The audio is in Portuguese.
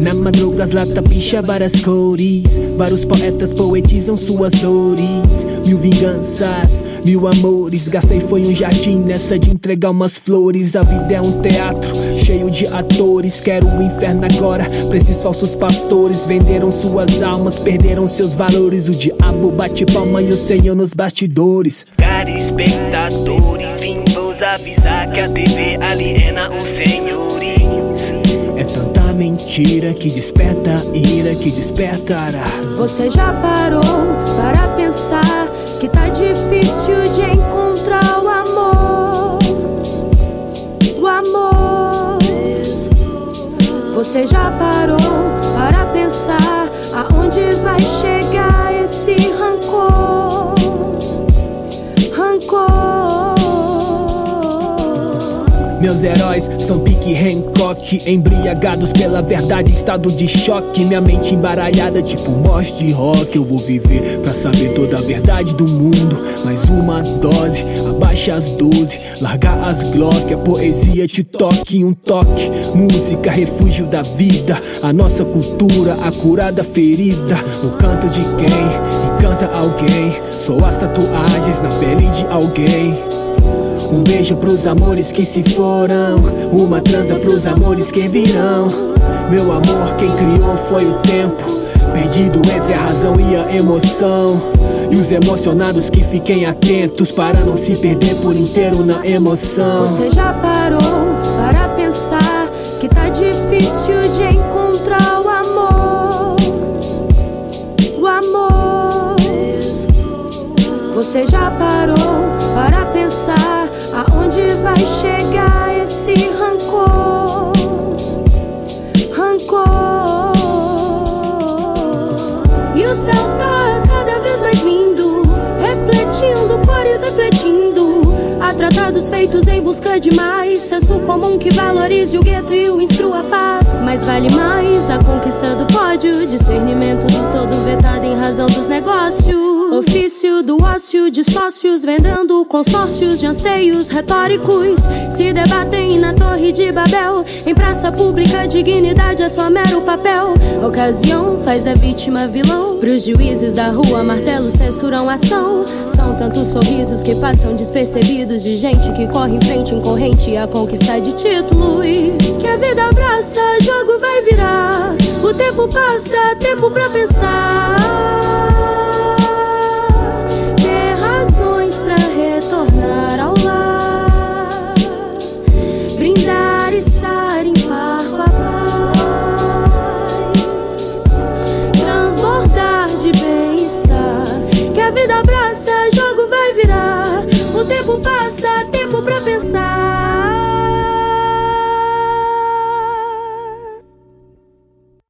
Na madruga as lata picha várias cores. Vários poetas poetizam suas dores. Mil vinganças, mil amores. Gastei foi um jardim nessa de entregar umas flores. A vida é um teatro cheio de atores. Quero o um inferno agora pra esses falsos pastores. Venderam suas almas, perderam seus valores. O diabo bate palma e o senhor nos bastidores. Cara espectadores, vim vos avisar que a TV aliena os senhores. É tanta mentira que desperta ira, que despertará Você já parou para pensar que tá difícil de encontrar o amor? O amor. Você já parou para pensar aonde vai chegar esse rancor? Rancor Meus heróis são pique Hancock Embriagados pela verdade, estado de choque. Minha mente embaralhada tipo morte de rock. Eu vou viver pra saber toda a verdade do mundo. Mais uma dose, abaixa as 12 Largar as Glock, a poesia te toque Um toque, música, refúgio da vida. A nossa cultura, a curada ferida. O canto de quem? Encanta alguém. Sou as tatuagens na pele de alguém um beijo pros amores que se foram Uma transa pros amores que virão Meu amor, quem criou foi o tempo Perdido entre a razão e a emoção E os emocionados que fiquem atentos Para não se perder por inteiro na emoção Você já parou para pensar que tá difícil de encontrar o amor? O amor. Você já parou para pensar o céu tá cada vez mais lindo, refletindo cores, refletindo. Há tratados feitos em busca de mais. Senso comum que valorize o gueto e o instrua a paz. Mas vale mais a conquista do pódio. Discernimento do todo vetado em razão dos Ofício do ócio de sócios Vendendo consórcios de anseios retóricos Se debatem na torre de Babel Em praça pública dignidade é só mero papel Ocasião faz da vítima vilão Pros juízes da rua martelo censuram ação São tantos sorrisos que passam despercebidos de gente que corre em frente em corrente a conquista de títulos. Que a vida abraça, jogo vai virar. O tempo passa, tempo pra pensar. Que a